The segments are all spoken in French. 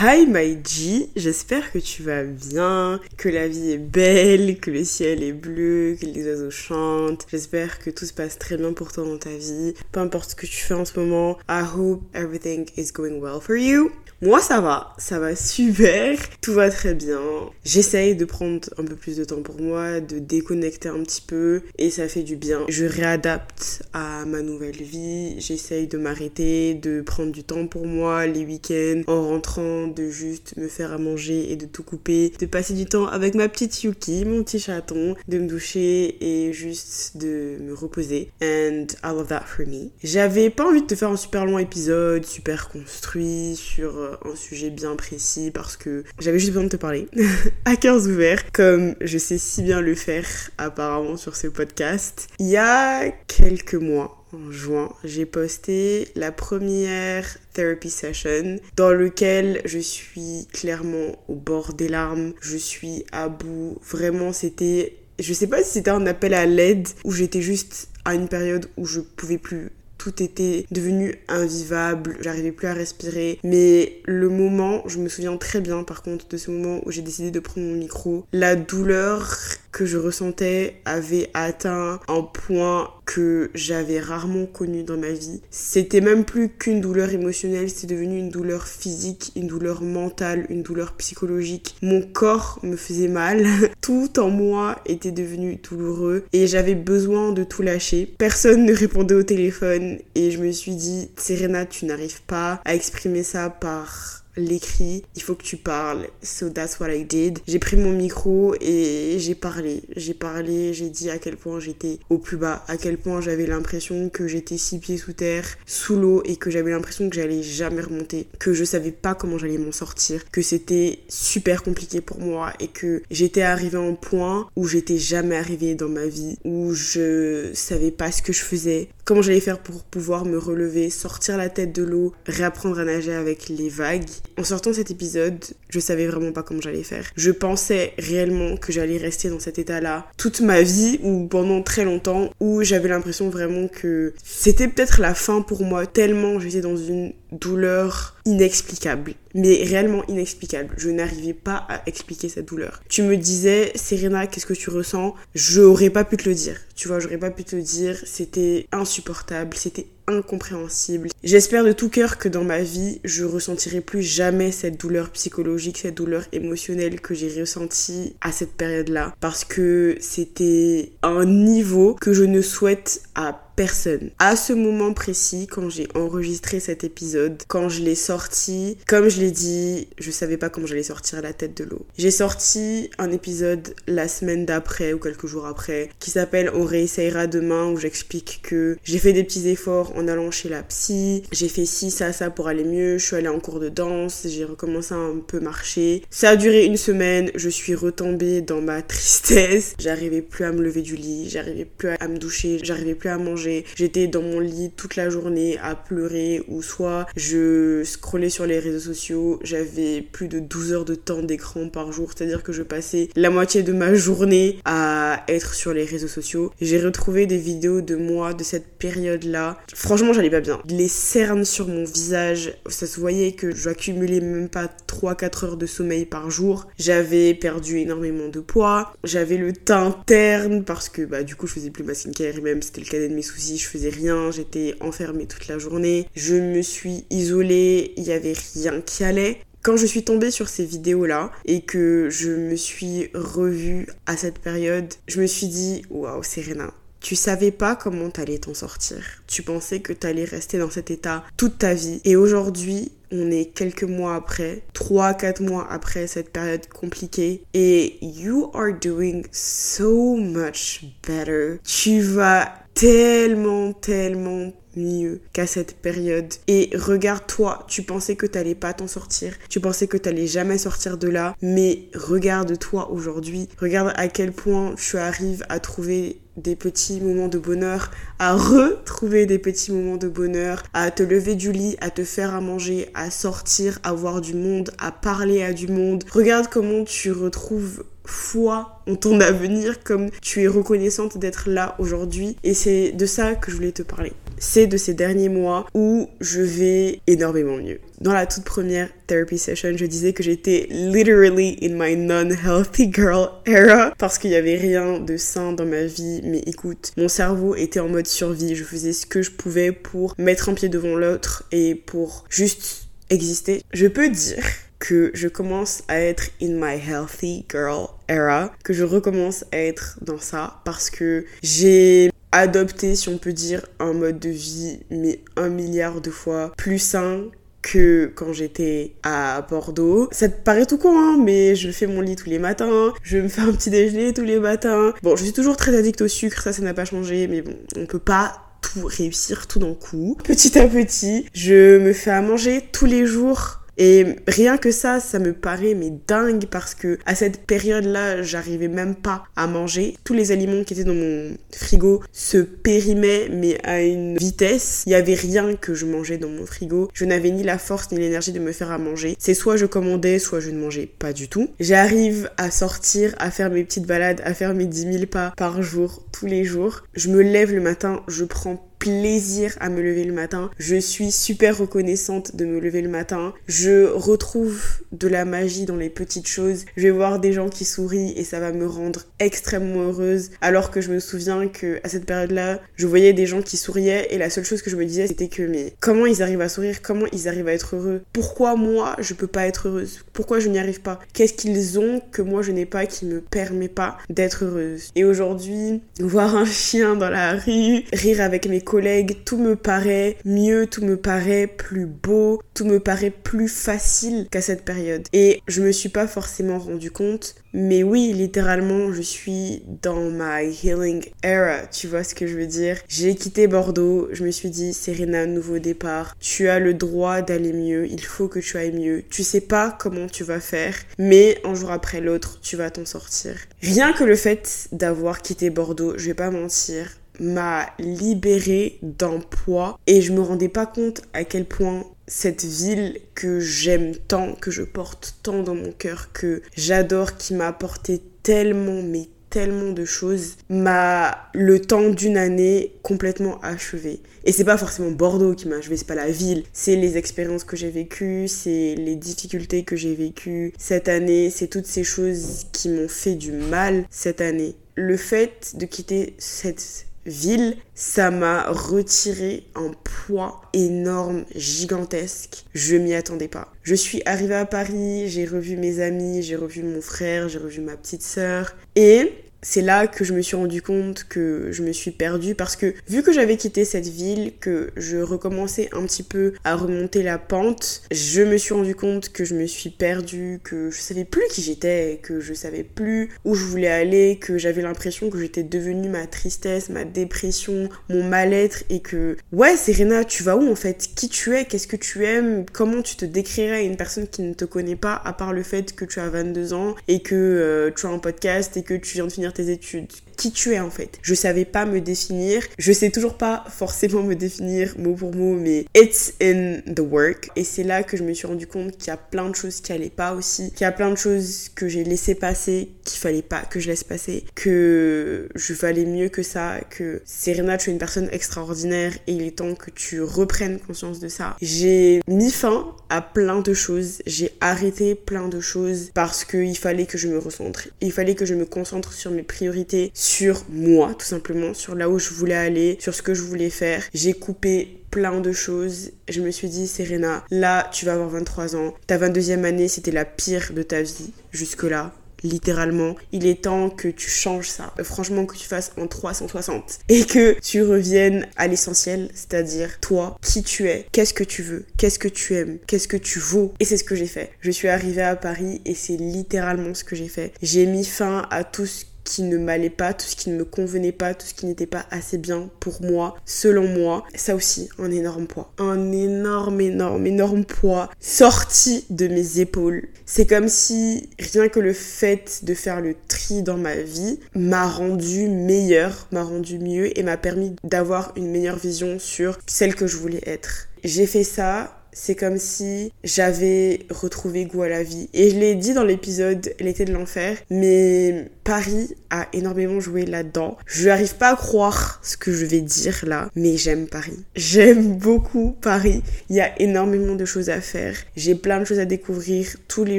Hi my G, j'espère que tu vas bien, que la vie est belle, que le ciel est bleu, que les oiseaux chantent. J'espère que tout se passe très bien pour toi dans ta vie. Peu importe ce que tu fais en ce moment, I hope everything is going well for you. Moi ça va, ça va super, tout va très bien. J'essaye de prendre un peu plus de temps pour moi, de déconnecter un petit peu et ça fait du bien. Je réadapte à ma nouvelle vie, j'essaye de m'arrêter, de prendre du temps pour moi les week-ends en rentrant, de juste me faire à manger et de tout couper, de passer du temps avec ma petite Yuki, mon petit chaton, de me doucher et juste de me reposer. And I love that for me. J'avais pas envie de te faire un super long épisode, super construit sur euh, un sujet bien précis parce que j'avais juste besoin de te parler à cœurs ouverts comme je sais si bien le faire apparemment sur ce podcast. Il y a quelques mois, en juin, j'ai posté la première therapy session dans lequel je suis clairement au bord des larmes, je suis à bout. Vraiment, c'était je sais pas si c'était un appel à l'aide ou j'étais juste à une période où je pouvais plus tout était devenu invivable, j'arrivais plus à respirer. Mais le moment, je me souviens très bien par contre de ce moment où j'ai décidé de prendre mon micro, la douleur que je ressentais avait atteint un point que j'avais rarement connu dans ma vie. C'était même plus qu'une douleur émotionnelle, c'est devenu une douleur physique, une douleur mentale, une douleur psychologique. Mon corps me faisait mal, tout en moi était devenu douloureux et j'avais besoin de tout lâcher. Personne ne répondait au téléphone et je me suis dit, Serena, tu n'arrives pas à exprimer ça par l'écrit, il faut que tu parles. So that's what I did. J'ai pris mon micro et j'ai parlé. J'ai parlé, j'ai dit à quel point j'étais au plus bas, à quel point j'avais l'impression que j'étais six pieds sous terre, sous l'eau et que j'avais l'impression que j'allais jamais remonter, que je savais pas comment j'allais m'en sortir, que c'était super compliqué pour moi et que j'étais arrivée à un point où j'étais jamais arrivée dans ma vie, où je savais pas ce que je faisais, comment j'allais faire pour pouvoir me relever, sortir la tête de l'eau, réapprendre à nager avec les vagues en sortant cet épisode, je savais vraiment pas comment j'allais faire. Je pensais réellement que j'allais rester dans cet état-là toute ma vie ou pendant très longtemps où j'avais l'impression vraiment que c'était peut-être la fin pour moi tellement j'étais dans une douleur inexplicable, mais réellement inexplicable. Je n'arrivais pas à expliquer cette douleur. Tu me disais, Serena, qu'est-ce que tu ressens? J'aurais pas pu te le dire. Tu vois, j'aurais pas pu te le dire. C'était insupportable, c'était incompréhensible. J'espère de tout cœur que dans ma vie, je ressentirai plus jamais cette douleur psychologique, cette douleur émotionnelle que j'ai ressentie à cette période-là. Parce que c'était un niveau que je ne souhaite à personne. À ce moment précis, quand j'ai enregistré cet épisode, quand je l'ai sorti, comme je l'ai dit, je savais pas comment j'allais sortir la tête de l'eau. J'ai sorti un épisode la semaine d'après ou quelques jours après qui s'appelle On réessayera demain où j'explique que j'ai fait des petits efforts en allant chez la psy, j'ai fait ci, ça, ça pour aller mieux, je suis allée en cours de danse, j'ai recommencé à un peu marcher. Ça a duré une semaine, je suis retombée dans ma tristesse, j'arrivais plus à me lever du lit, j'arrivais plus à me doucher, j'arrivais plus à manger J'étais dans mon lit toute la journée à pleurer ou soit je scrollais sur les réseaux sociaux. J'avais plus de 12 heures de temps d'écran par jour, c'est-à-dire que je passais la moitié de ma journée à être sur les réseaux sociaux. J'ai retrouvé des vidéos de moi de cette période-là. Franchement, j'allais pas bien. Les cernes sur mon visage, ça se voyait que j'accumulais même pas 3-4 heures de sommeil par jour. J'avais perdu énormément de poids. J'avais le teint terne parce que bah du coup je faisais plus ma skincare et même c'était le cadet de mes soucis. Je faisais rien, j'étais enfermée toute la journée. Je me suis isolée, il y avait rien qui allait quand je suis tombée sur ces vidéos-là et que je me suis revue à cette période, je me suis dit, waouh, Serena, tu savais pas comment t'allais t'en sortir. Tu pensais que t'allais rester dans cet état toute ta vie. Et aujourd'hui, on est quelques mois après, 3-4 mois après cette période compliquée et you are doing so much better. Tu vas tellement, tellement mieux qu'à cette période. Et regarde-toi, tu pensais que t'allais pas t'en sortir, tu pensais que t'allais jamais sortir de là, mais regarde-toi aujourd'hui, regarde à quel point tu arrives à trouver des petits moments de bonheur, à retrouver des petits moments de bonheur, à te lever du lit, à te faire à manger, à sortir, à voir du monde, à parler à du monde. Regarde comment tu retrouves foi ton avenir, comme tu es reconnaissante d'être là aujourd'hui. Et c'est de ça que je voulais te parler. C'est de ces derniers mois où je vais énormément mieux. Dans la toute première therapy session, je disais que j'étais literally in my non-healthy girl era parce qu'il y avait rien de sain dans ma vie. Mais écoute, mon cerveau était en mode survie. Je faisais ce que je pouvais pour mettre un pied devant l'autre et pour juste exister. Je peux dire que je commence à être in my healthy girl era, que je recommence à être dans ça parce que j'ai adopté, si on peut dire, un mode de vie, mais un milliard de fois plus sain que quand j'étais à Bordeaux. Ça te paraît tout con, hein, mais je fais mon lit tous les matins, je me fais un petit déjeuner tous les matins. Bon, je suis toujours très addict au sucre, ça, ça n'a pas changé, mais bon, on peut pas tout réussir tout d'un coup. Petit à petit, je me fais à manger tous les jours et rien que ça, ça me paraît mais dingue parce que à cette période-là, j'arrivais même pas à manger. Tous les aliments qui étaient dans mon frigo se périmaient mais à une vitesse. Il y avait rien que je mangeais dans mon frigo. Je n'avais ni la force ni l'énergie de me faire à manger. C'est soit je commandais, soit je ne mangeais pas du tout. J'arrive à sortir, à faire mes petites balades, à faire mes 10 000 pas par jour, tous les jours. Je me lève le matin, je prends plaisir à me lever le matin. Je suis super reconnaissante de me lever le matin. Je retrouve de la magie dans les petites choses. Je vais voir des gens qui sourient et ça va me rendre extrêmement heureuse. Alors que je me souviens que à cette période-là, je voyais des gens qui souriaient et la seule chose que je me disais c'était que mais comment ils arrivent à sourire? Comment ils arrivent à être heureux? Pourquoi moi je peux pas être heureuse? Pourquoi je n'y arrive pas? Qu'est-ce qu'ils ont que moi je n'ai pas qui me permet pas d'être heureuse? Et aujourd'hui, voir un chien dans la rue, rire avec mes collègues, tout me paraît mieux, tout me paraît plus beau, tout me paraît plus facile qu'à cette période. Et je me suis pas forcément rendu compte, mais oui, littéralement, je suis dans my healing era, tu vois ce que je veux dire. J'ai quitté Bordeaux, je me suis dit, Serena, nouveau départ, tu as le droit d'aller mieux, il faut que tu ailles mieux. Tu sais pas comment tu vas faire, mais un jour après l'autre, tu vas t'en sortir. Rien que le fait d'avoir quitté Bordeaux, je vais pas mentir, m'a libérée d'un poids et je me rendais pas compte à quel point cette ville que j'aime tant, que je porte tant dans mon cœur, que j'adore, qui m'a apporté tellement, mais tellement de choses, m'a le temps d'une année complètement achevé. Et c'est pas forcément Bordeaux qui m'a achevé, c'est pas la ville, c'est les expériences que j'ai vécues, c'est les difficultés que j'ai vécues cette année, c'est toutes ces choses qui m'ont fait du mal cette année. Le fait de quitter cette ville, ça m'a retiré un poids énorme, gigantesque. Je m'y attendais pas. Je suis arrivée à Paris, j'ai revu mes amis, j'ai revu mon frère, j'ai revu ma petite sœur et c'est là que je me suis rendu compte que je me suis perdue parce que vu que j'avais quitté cette ville, que je recommençais un petit peu à remonter la pente, je me suis rendu compte que je me suis perdue, que je savais plus qui j'étais, que je savais plus où je voulais aller, que j'avais l'impression que j'étais devenue ma tristesse, ma dépression, mon mal-être et que ouais Serena, tu vas où en fait? Qui tu es? Qu'est-ce que tu aimes? Comment tu te décrirais à une personne qui ne te connaît pas à part le fait que tu as 22 ans et que euh, tu as un podcast et que tu viens de finir tes études qui tu es en fait. Je savais pas me définir. Je sais toujours pas forcément me définir mot pour mot, mais it's in the work. Et c'est là que je me suis rendu compte qu'il y a plein de choses qui allaient pas aussi, qu'il y a plein de choses que j'ai laissé passer, qu'il fallait pas que je laisse passer, que je valais mieux que ça, que Serena, tu es une personne extraordinaire et il est temps que tu reprennes conscience de ça. J'ai mis fin à plein de choses. J'ai arrêté plein de choses parce qu'il fallait que je me recentre. Il fallait que je me concentre sur mes priorités, sur moi, tout simplement, sur là où je voulais aller, sur ce que je voulais faire. J'ai coupé plein de choses. Je me suis dit, Serena, là, tu vas avoir 23 ans. Ta 22e année, c'était la pire de ta vie jusque-là littéralement. Il est temps que tu changes ça. Franchement, que tu fasses en 360 et que tu reviennes à l'essentiel, c'est-à-dire toi, qui tu es, qu'est-ce que tu veux, qu'est-ce que tu aimes, qu'est-ce que tu vaux. Et c'est ce que j'ai fait. Je suis arrivée à Paris et c'est littéralement ce que j'ai fait. J'ai mis fin à tout ce qui ne m'allait pas, tout ce qui ne me convenait pas, tout ce qui n'était pas assez bien pour moi, selon moi. Ça aussi, un énorme poids. Un énorme, énorme, énorme poids sorti de mes épaules. C'est comme si rien que le fait de faire le tri dans ma vie m'a rendu meilleure, m'a rendu mieux et m'a permis d'avoir une meilleure vision sur celle que je voulais être. J'ai fait ça c'est comme si j'avais retrouvé goût à la vie. Et je l'ai dit dans l'épisode L'été de l'enfer, mais Paris a énormément joué là-dedans. Je n'arrive pas à croire ce que je vais dire là, mais j'aime Paris. J'aime beaucoup Paris. Il y a énormément de choses à faire. J'ai plein de choses à découvrir tous les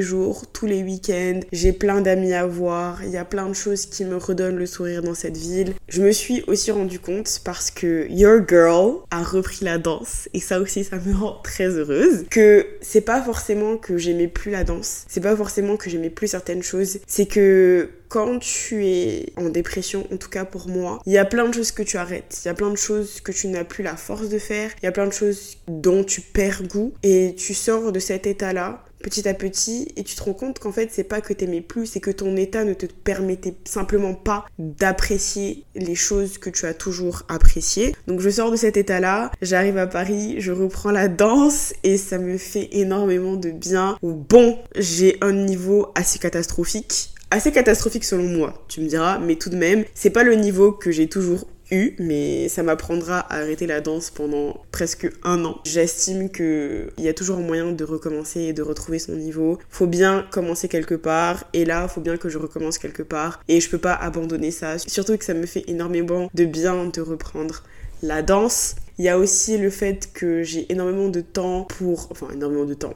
jours, tous les week-ends. J'ai plein d'amis à voir. Il y a plein de choses qui me redonnent le sourire dans cette ville. Je me suis aussi rendu compte parce que Your Girl a repris la danse et ça aussi ça me rend très heureuse que c'est pas forcément que j'aimais plus la danse, c'est pas forcément que j'aimais plus certaines choses, c'est que quand tu es en dépression, en tout cas pour moi, il y a plein de choses que tu arrêtes, il y a plein de choses que tu n'as plus la force de faire, il y a plein de choses dont tu perds goût. Et tu sors de cet état-là petit à petit et tu te rends compte qu'en fait c'est pas que t'aimais plus, c'est que ton état ne te permettait simplement pas d'apprécier les choses que tu as toujours appréciées. Donc je sors de cet état-là, j'arrive à Paris, je reprends la danse et ça me fait énormément de bien. Bon, j'ai un niveau assez catastrophique assez catastrophique selon moi, tu me diras, mais tout de même, c'est pas le niveau que j'ai toujours mais ça m'apprendra à arrêter la danse pendant presque un an. J'estime qu'il y a toujours moyen de recommencer et de retrouver son niveau. Faut bien commencer quelque part, et là, faut bien que je recommence quelque part, et je peux pas abandonner ça. Surtout que ça me fait énormément de bien de reprendre la danse. Il y a aussi le fait que j'ai énormément de temps pour... Enfin, énormément de temps.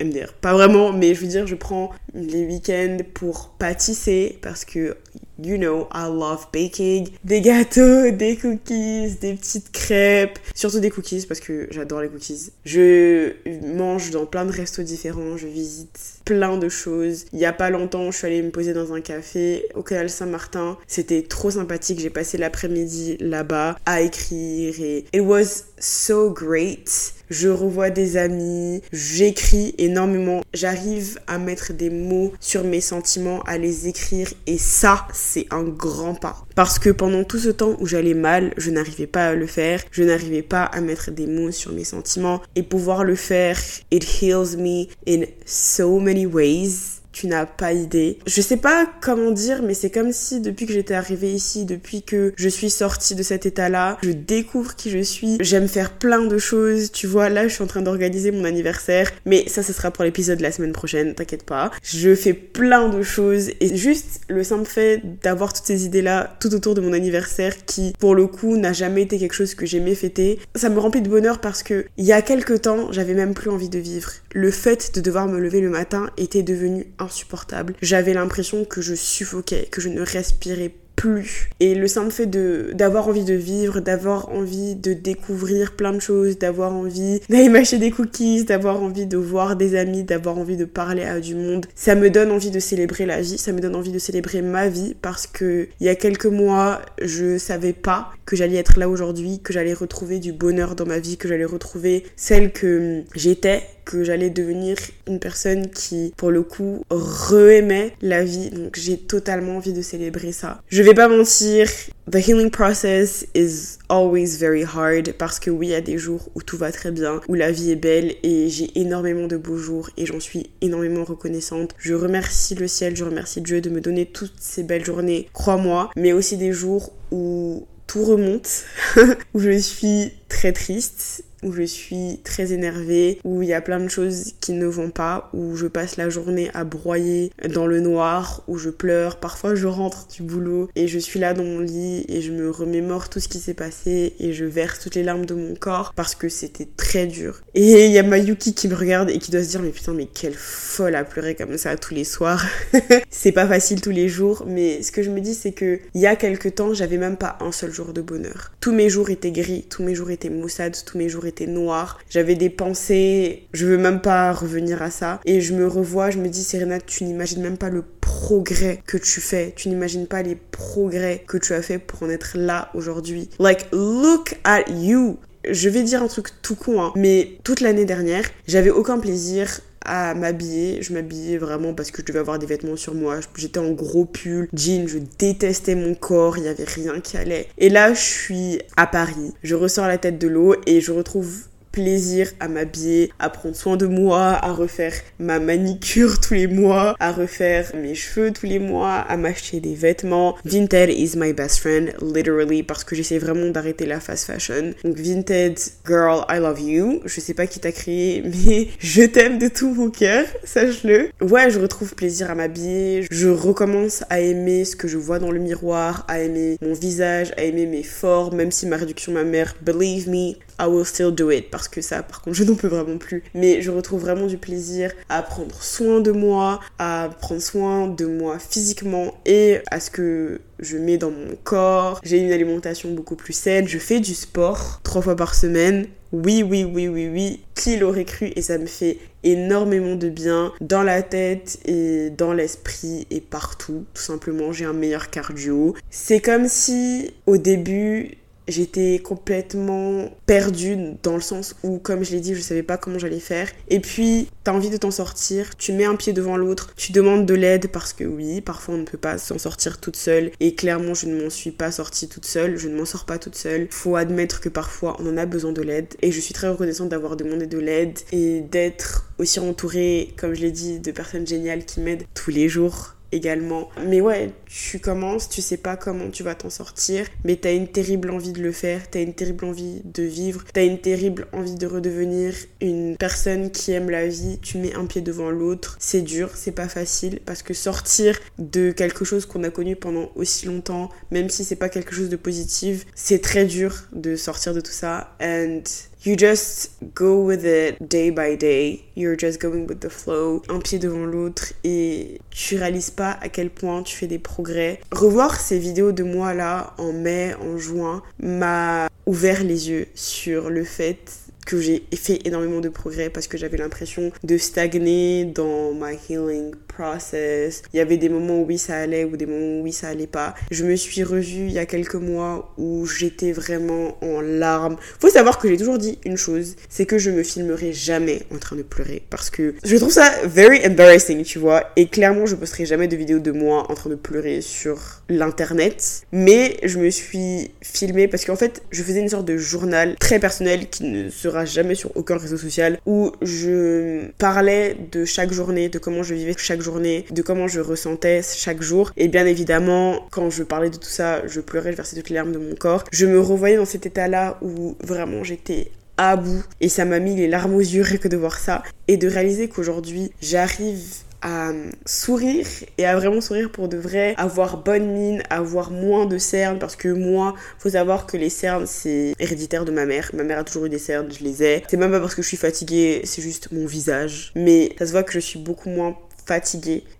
MDR. Pas vraiment, mais je veux dire, je prends les week-ends pour pâtisser parce que You know, I love baking. Des gâteaux, des cookies, des petites crêpes. Surtout des cookies parce que j'adore les cookies. Je mange dans plein de restos différents. Je visite plein de choses. Il y a pas longtemps, je suis allée me poser dans un café au canal Saint-Martin. C'était trop sympathique. J'ai passé l'après-midi là-bas à écrire et it was so great. Je revois des amis, j'écris énormément, j'arrive à mettre des mots sur mes sentiments, à les écrire et ça, c'est un grand pas. Parce que pendant tout ce temps où j'allais mal, je n'arrivais pas à le faire, je n'arrivais pas à mettre des mots sur mes sentiments. Et pouvoir le faire, it heals me in so many ways tu n'as pas idée. Je sais pas comment dire, mais c'est comme si depuis que j'étais arrivée ici, depuis que je suis sortie de cet état-là, je découvre qui je suis. J'aime faire plein de choses. Tu vois, là, je suis en train d'organiser mon anniversaire, mais ça, ce sera pour l'épisode de la semaine prochaine, t'inquiète pas. Je fais plein de choses et juste le simple fait d'avoir toutes ces idées-là tout autour de mon anniversaire qui, pour le coup, n'a jamais été quelque chose que j'aimais fêter, ça me remplit de bonheur parce que il y a quelques temps, j'avais même plus envie de vivre. Le fait de devoir me lever le matin était devenu un insupportable. J'avais l'impression que je suffoquais, que je ne respirais plus. Et le simple fait de d'avoir envie de vivre, d'avoir envie de découvrir plein de choses, d'avoir envie d'aller mâcher des cookies, d'avoir envie de voir des amis, d'avoir envie de parler à du monde, ça me donne envie de célébrer la vie, ça me donne envie de célébrer ma vie parce que il y a quelques mois, je savais pas que j'allais être là aujourd'hui, que j'allais retrouver du bonheur dans ma vie, que j'allais retrouver celle que j'étais que j'allais devenir une personne qui, pour le coup, re-aimait la vie. Donc j'ai totalement envie de célébrer ça. Je vais pas mentir, the healing process is always very hard parce que oui, il y a des jours où tout va très bien, où la vie est belle et j'ai énormément de beaux jours et j'en suis énormément reconnaissante. Je remercie le ciel, je remercie Dieu de me donner toutes ces belles journées, crois-moi, mais aussi des jours où tout remonte, où je suis très triste où je suis très énervée, où il y a plein de choses qui ne vont pas, où je passe la journée à broyer dans le noir, où je pleure. Parfois, je rentre du boulot et je suis là dans mon lit et je me remémore tout ce qui s'est passé et je verse toutes les larmes de mon corps parce que c'était très dur. Et il y a Mayuki qui me regarde et qui doit se dire mais putain mais quelle folle à pleurer comme ça tous les soirs. c'est pas facile tous les jours, mais ce que je me dis c'est que il y a quelques temps, j'avais même pas un seul jour de bonheur. Tous mes jours étaient gris, tous mes jours étaient maussades, tous mes jours était noir. J'avais des pensées, je veux même pas revenir à ça. Et je me revois, je me dis, Serena, tu n'imagines même pas le progrès que tu fais. Tu n'imagines pas les progrès que tu as fait pour en être là aujourd'hui. Like, look at you je vais dire un truc tout con, hein, mais toute l'année dernière, j'avais aucun plaisir à m'habiller. Je m'habillais vraiment parce que je devais avoir des vêtements sur moi. J'étais en gros pull, jean, je détestais mon corps, il y avait rien qui allait. Et là, je suis à Paris. Je ressors la tête de l'eau et je retrouve plaisir à m'habiller, à prendre soin de moi, à refaire ma manicure tous les mois, à refaire mes cheveux tous les mois, à m'acheter des vêtements. Vinted is my best friend, literally, parce que j'essaie vraiment d'arrêter la fast fashion. Donc Vinted, girl, I love you. Je sais pas qui t'a créé, mais je t'aime de tout mon cœur, sache-le. Ouais, je retrouve plaisir à m'habiller. Je recommence à aimer ce que je vois dans le miroir, à aimer mon visage, à aimer mes formes, même si ma réduction mammaire, believe me, I will still do it parce que ça, par contre, je n'en peux vraiment plus. Mais je retrouve vraiment du plaisir à prendre soin de moi, à prendre soin de moi physiquement et à ce que je mets dans mon corps. J'ai une alimentation beaucoup plus saine. Je fais du sport trois fois par semaine. Oui, oui, oui, oui, oui. Qui l'aurait cru Et ça me fait énormément de bien dans la tête et dans l'esprit et partout. Tout simplement, j'ai un meilleur cardio. C'est comme si au début, j'étais complètement perdue dans le sens où, comme je l'ai dit, je savais pas comment j'allais faire. Et puis, t'as envie de t'en sortir, tu mets un pied devant l'autre, tu demandes de l'aide parce que oui, parfois on ne peut pas s'en sortir toute seule. Et clairement, je ne m'en suis pas sortie toute seule, je ne m'en sors pas toute seule. Faut admettre que parfois on en a besoin de l'aide. Et je suis très reconnaissante d'avoir demandé de l'aide et d'être aussi entourée, comme je l'ai dit, de personnes géniales qui m'aident tous les jours également. Mais ouais, tu commences, tu sais pas comment tu vas t'en sortir, mais t'as une terrible envie de le faire, t'as une terrible envie de vivre, t'as une terrible envie de redevenir une personne qui aime la vie, tu mets un pied devant l'autre, c'est dur, c'est pas facile, parce que sortir de quelque chose qu'on a connu pendant aussi longtemps, même si c'est pas quelque chose de positif, c'est très dur de sortir de tout ça, and You just go with it day by day. You're just going with the flow, un pied devant l'autre et tu réalises pas à quel point tu fais des progrès. Revoir ces vidéos de moi là en mai, en juin m'a ouvert les yeux sur le fait que j'ai fait énormément de progrès parce que j'avais l'impression de stagner dans ma healing Il y avait des moments où oui ça allait ou des moments où oui ça allait pas. Je me suis revue il y a quelques mois où j'étais vraiment en larmes. Faut savoir que j'ai toujours dit une chose, c'est que je me filmerai jamais en train de pleurer parce que je trouve ça very embarrassing, tu vois. Et clairement, je posterai jamais de vidéos de moi en train de pleurer sur l'internet. Mais je me suis filmée parce qu'en fait, je faisais une sorte de journal très personnel qui ne sera jamais sur aucun réseau social où je parlais de chaque journée, de comment je vivais chaque journée, de comment je ressentais chaque jour. Et bien évidemment, quand je parlais de tout ça, je pleurais, je versais toutes les larmes de mon corps. Je me revoyais dans cet état-là où vraiment j'étais à bout et ça m'a mis les larmes aux yeux rien que de voir ça et de réaliser qu'aujourd'hui j'arrive à sourire et à vraiment sourire pour de vrai, avoir bonne mine, avoir moins de cernes parce que moi, faut savoir que les cernes c'est héréditaire de ma mère. Ma mère a toujours eu des cernes, je les ai. C'est même pas parce que je suis fatiguée, c'est juste mon visage. Mais ça se voit que je suis beaucoup moins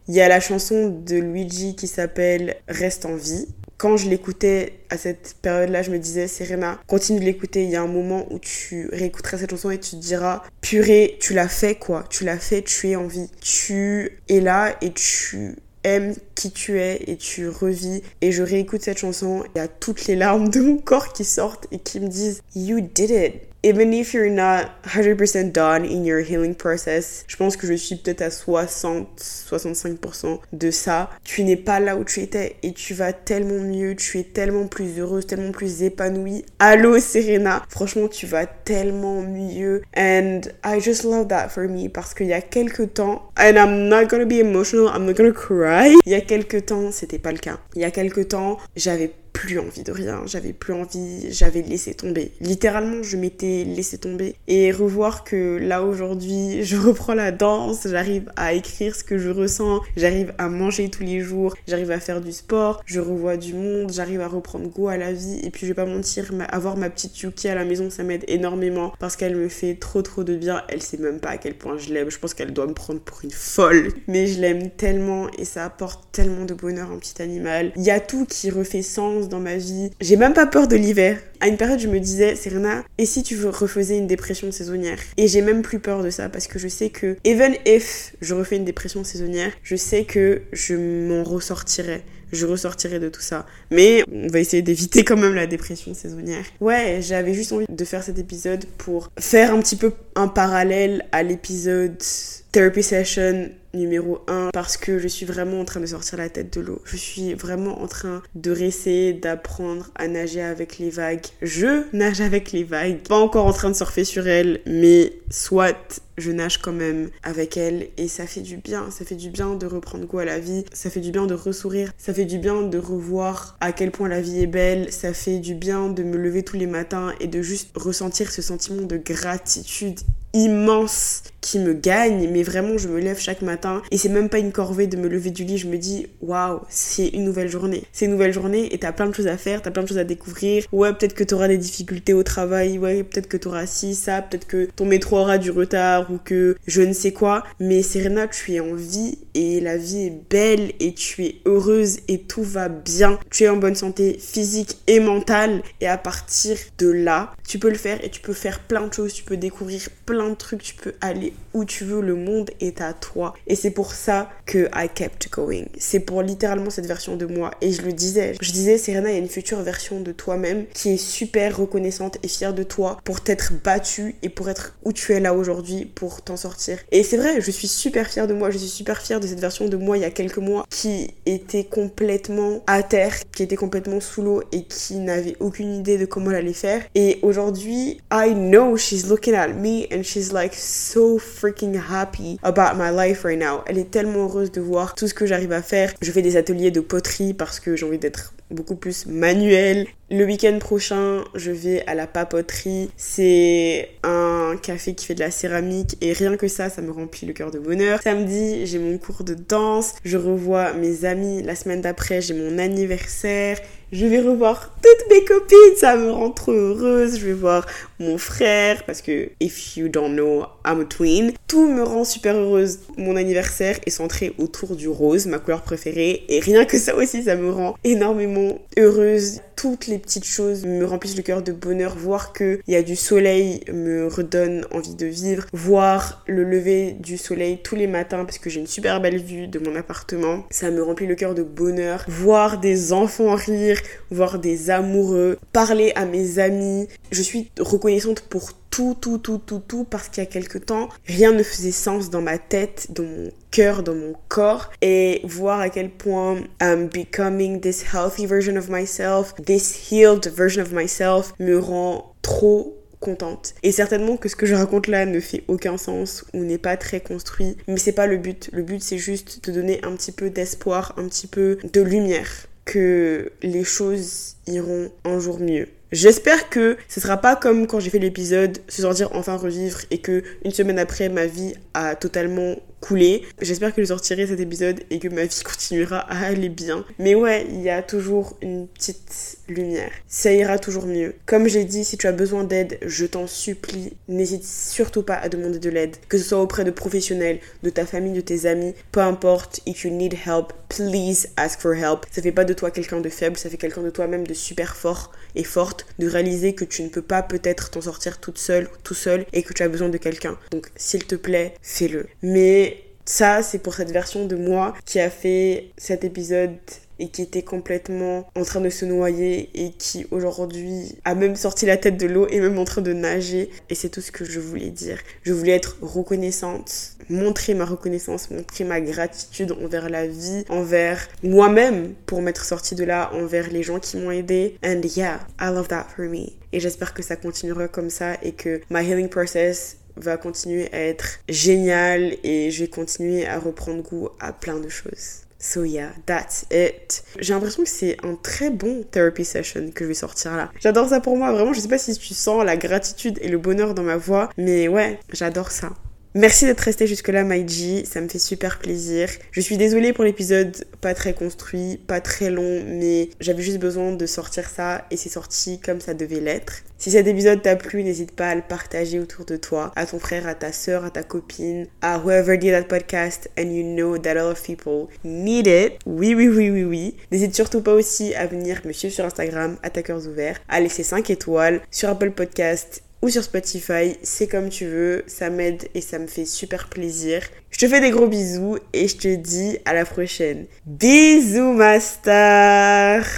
Il y a la chanson de Luigi qui s'appelle Reste en vie quand je l'écoutais à cette période-là, je me disais, Serena, continue de l'écouter. Il y a un moment où tu réécouteras cette chanson et tu te diras, purée, tu l'as fait quoi. Tu l'as fait, tu es en vie. Tu es là et tu aimes qui tu es et tu revis. Et je réécoute cette chanson, il y a toutes les larmes de mon corps qui sortent et qui me disent, You did it even if you're not 100% done in your healing process, je pense que je suis peut-être à 60-65% de ça. Tu n'es pas là où tu étais et tu vas tellement mieux, tu es tellement plus heureuse, tellement plus épanouie. Allô Serena, franchement tu vas tellement mieux and I just love that for me parce qu'il y a quelques temps, and I'm not gonna be emotional, I'm not gonna cry. Il y a quelques temps, c'était pas le cas. Il y a quelques temps, j'avais plus envie de rien, j'avais plus envie, j'avais laissé tomber. Littéralement, je m'étais laissé tomber. Et revoir que là aujourd'hui, je reprends la danse, j'arrive à écrire ce que je ressens, j'arrive à manger tous les jours, j'arrive à faire du sport, je revois du monde, j'arrive à reprendre goût à la vie. Et puis je vais pas mentir, avoir ma petite Yuki à la maison, ça m'aide énormément parce qu'elle me fait trop trop de bien. Elle sait même pas à quel point je l'aime. Je pense qu'elle doit me prendre pour une folle. Mais je l'aime tellement et ça apporte tellement de bonheur un petit animal. Il y a tout qui refait sens dans ma vie. J'ai même pas peur de l'hiver. À une période, je me disais, Serena, et si tu refaisais une dépression saisonnière? Et j'ai même plus peur de ça parce que je sais que, even if je refais une dépression saisonnière, je sais que je m'en ressortirai je ressortirai de tout ça. Mais on va essayer d'éviter quand même la dépression saisonnière. Ouais, j'avais juste envie de faire cet épisode pour faire un petit peu un parallèle à l'épisode Therapy Session numéro 1 parce que je suis vraiment en train de sortir la tête de l'eau. Je suis vraiment en train de réessayer d'apprendre à nager avec les vagues. Je nage avec les vagues. Pas encore en train de surfer sur elles, mais soit je nage quand même avec elle et ça fait du bien. Ça fait du bien de reprendre goût à la vie. Ça fait du bien de ressourire. Ça fait du bien de revoir à quel point la vie est belle. Ça fait du bien de me lever tous les matins et de juste ressentir ce sentiment de gratitude immense qui me gagne, mais vraiment je me lève chaque matin et c'est même pas une corvée de me lever du lit, je me dis waouh, c'est une nouvelle journée. C'est une nouvelle journée et t'as plein de choses à faire, t'as plein de choses à découvrir. Ouais, peut-être que t'auras des difficultés au travail, ouais, peut-être que t'auras ci, ça, peut-être que ton métro aura du retard ou que je ne sais quoi, mais Serena, tu es en vie et la vie est belle et tu es heureuse et tout va bien. Tu es en bonne santé physique et mentale et à partir de là, tu peux le faire et tu peux faire plein de choses, tu peux découvrir plein de trucs, tu peux aller où tu veux, le monde est à toi. Et c'est pour ça que I kept going. C'est pour littéralement cette version de moi. Et je le disais, je disais, Serena, il y a une future version de toi-même qui est super reconnaissante et fière de toi pour t'être battue et pour être où tu es là aujourd'hui, pour t'en sortir. Et c'est vrai, je suis super fière de moi, je suis super fière de cette version de moi il y a quelques mois qui était complètement à terre, qui était complètement sous l'eau et qui n'avait aucune idée de comment elle allait faire. Et aujourd'hui, I know she's looking at me and she's like so freaking happy about my life right now. Elle est tellement heureuse de voir tout ce que j'arrive à faire. Je fais des ateliers de poterie parce que j'ai envie d'être beaucoup plus manuel. Le week-end prochain, je vais à la papoterie. C'est un café qui fait de la céramique et rien que ça, ça me remplit le cœur de bonheur. Samedi, j'ai mon cours de danse. Je revois mes amis. La semaine d'après, j'ai mon anniversaire. Je vais revoir toutes mes copines, ça me rend trop heureuse. Je vais voir mon frère parce que if you don't know, I'm a twin. Tout me rend super heureuse. Mon anniversaire est centré autour du rose, ma couleur préférée, et rien que ça aussi, ça me rend énormément heureuse toutes les petites choses me remplissent le cœur de bonheur. Voir qu'il y a du soleil me redonne envie de vivre. Voir le lever du soleil tous les matins parce que j'ai une super belle vue de mon appartement. Ça me remplit le cœur de bonheur. Voir des enfants rire, voir des amoureux, parler à mes amis. Je suis reconnaissante pour tout, tout, tout, tout, tout, parce qu'il y a quelque temps, rien ne faisait sens dans ma tête, dans mon cœur, dans mon corps, et voir à quel point I'm becoming this healthy version of myself, this healed version of myself, me rend trop contente. Et certainement que ce que je raconte là ne fait aucun sens ou n'est pas très construit, mais c'est pas le but. Le but c'est juste de donner un petit peu d'espoir, un petit peu de lumière que les choses iront un jour mieux. J'espère que ce sera pas comme quand j'ai fait l'épisode se sentir enfin revivre et que une semaine après ma vie a totalement coulé. J'espère que je sortirai cet épisode et que ma vie continuera à aller bien. Mais ouais, il y a toujours une petite lumière. Ça ira toujours mieux. Comme j'ai dit, si tu as besoin d'aide, je t'en supplie, n'hésite surtout pas à demander de l'aide, que ce soit auprès de professionnels, de ta famille, de tes amis, peu importe. If you need help, please ask for help. Ça fait pas de toi quelqu'un de faible, ça fait quelqu'un de toi-même de super fort et forte de réaliser que tu ne peux pas peut-être t'en sortir toute seule, tout seul et que tu as besoin de quelqu'un. Donc s'il te plaît, fais-le. Mais ça, c'est pour cette version de moi qui a fait cet épisode et qui était complètement en train de se noyer et qui aujourd'hui a même sorti la tête de l'eau et même en train de nager. Et c'est tout ce que je voulais dire. Je voulais être reconnaissante, montrer ma reconnaissance, montrer ma gratitude envers la vie, envers moi-même pour m'être sortie de là, envers les gens qui m'ont aidé. And yeah, I love that for me. Et j'espère que ça continuera comme ça et que my healing process va continuer à être génial et je vais continuer à reprendre goût à plein de choses. So yeah, that's it. J'ai l'impression que c'est un très bon therapy session que je vais sortir là. J'adore ça pour moi, vraiment, je sais pas si tu sens la gratitude et le bonheur dans ma voix, mais ouais, j'adore ça. Merci d'être resté jusque-là, Maiji. Ça me fait super plaisir. Je suis désolée pour l'épisode pas très construit, pas très long, mais j'avais juste besoin de sortir ça et c'est sorti comme ça devait l'être. Si cet épisode t'a plu, n'hésite pas à le partager autour de toi, à ton frère, à ta soeur, à ta copine, à whoever did that podcast and you know that a lot of people need it. Oui, oui, oui, oui, oui. N'hésite surtout pas aussi à venir me suivre sur Instagram, attaqueurs ouverts, à laisser 5 étoiles sur Apple Podcast ou sur Spotify, c'est comme tu veux, ça m'aide et ça me fait super plaisir. Je te fais des gros bisous et je te dis à la prochaine. Bisous ma star